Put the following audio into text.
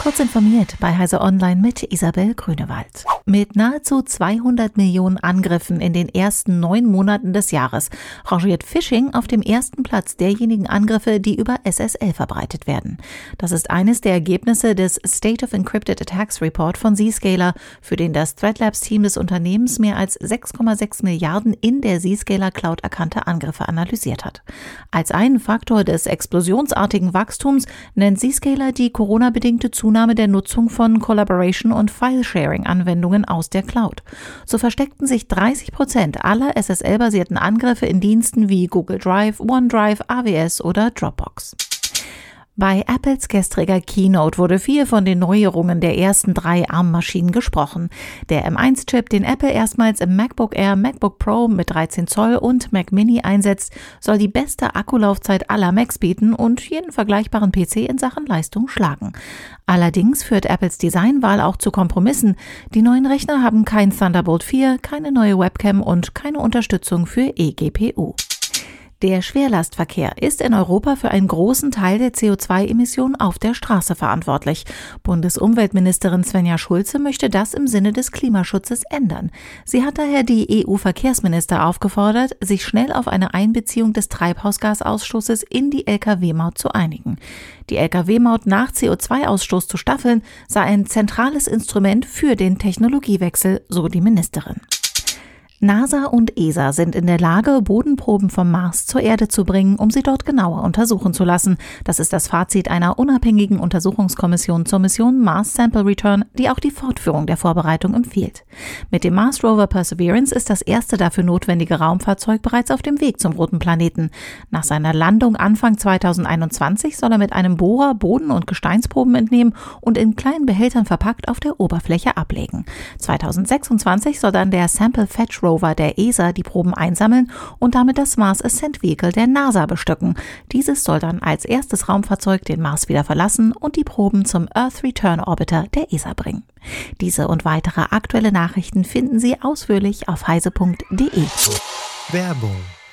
Kurz informiert bei Heise Online mit Isabel Grünewald. Mit nahezu 200 Millionen Angriffen in den ersten neun Monaten des Jahres rangiert Phishing auf dem ersten Platz derjenigen Angriffe, die über SSL verbreitet werden. Das ist eines der Ergebnisse des State of Encrypted Attacks Report von Zscaler, für den das ThreatLabs-Team des Unternehmens mehr als 6,6 Milliarden in der Zscaler Cloud erkannte Angriffe analysiert hat. Als einen Faktor des explosionsartigen Wachstums nennt Zscaler die Corona-bedingte Zunahme Zunahme der Nutzung von Collaboration- und File-Sharing-Anwendungen aus der Cloud. So versteckten sich 30 Prozent aller SSL-basierten Angriffe in Diensten wie Google Drive, OneDrive, AWS oder Dropbox. Bei Apples gestriger Keynote wurde viel von den Neuerungen der ersten drei ARM-Maschinen gesprochen. Der M1-Chip, den Apple erstmals im MacBook Air, MacBook Pro mit 13 Zoll und Mac Mini einsetzt, soll die beste Akkulaufzeit aller Macs bieten und jeden vergleichbaren PC in Sachen Leistung schlagen. Allerdings führt Apples Designwahl auch zu Kompromissen. Die neuen Rechner haben kein Thunderbolt 4, keine neue Webcam und keine Unterstützung für eGPU. Der Schwerlastverkehr ist in Europa für einen großen Teil der CO2-Emissionen auf der Straße verantwortlich. Bundesumweltministerin Svenja Schulze möchte das im Sinne des Klimaschutzes ändern. Sie hat daher die EU-Verkehrsminister aufgefordert, sich schnell auf eine Einbeziehung des Treibhausgasausstoßes in die Lkw-Maut zu einigen. Die Lkw-Maut nach CO2-Ausstoß zu staffeln sei ein zentrales Instrument für den Technologiewechsel, so die Ministerin. NASA und ESA sind in der Lage, Bodenproben vom Mars zur Erde zu bringen, um sie dort genauer untersuchen zu lassen. Das ist das Fazit einer unabhängigen Untersuchungskommission zur Mission Mars Sample Return, die auch die Fortführung der Vorbereitung empfiehlt. Mit dem Mars Rover Perseverance ist das erste dafür notwendige Raumfahrzeug bereits auf dem Weg zum roten Planeten. Nach seiner Landung Anfang 2021 soll er mit einem Bohrer Boden- und Gesteinsproben entnehmen und in kleinen Behältern verpackt auf der Oberfläche ablegen. 2026 soll dann der Sample Fetch Rover der ESA die Proben einsammeln und damit das Mars Ascent Vehicle der NASA bestücken. Dieses soll dann als erstes Raumfahrzeug den Mars wieder verlassen und die Proben zum Earth Return Orbiter der ESA bringen. Diese und weitere aktuelle Nachrichten finden Sie ausführlich auf heise.de. Werbung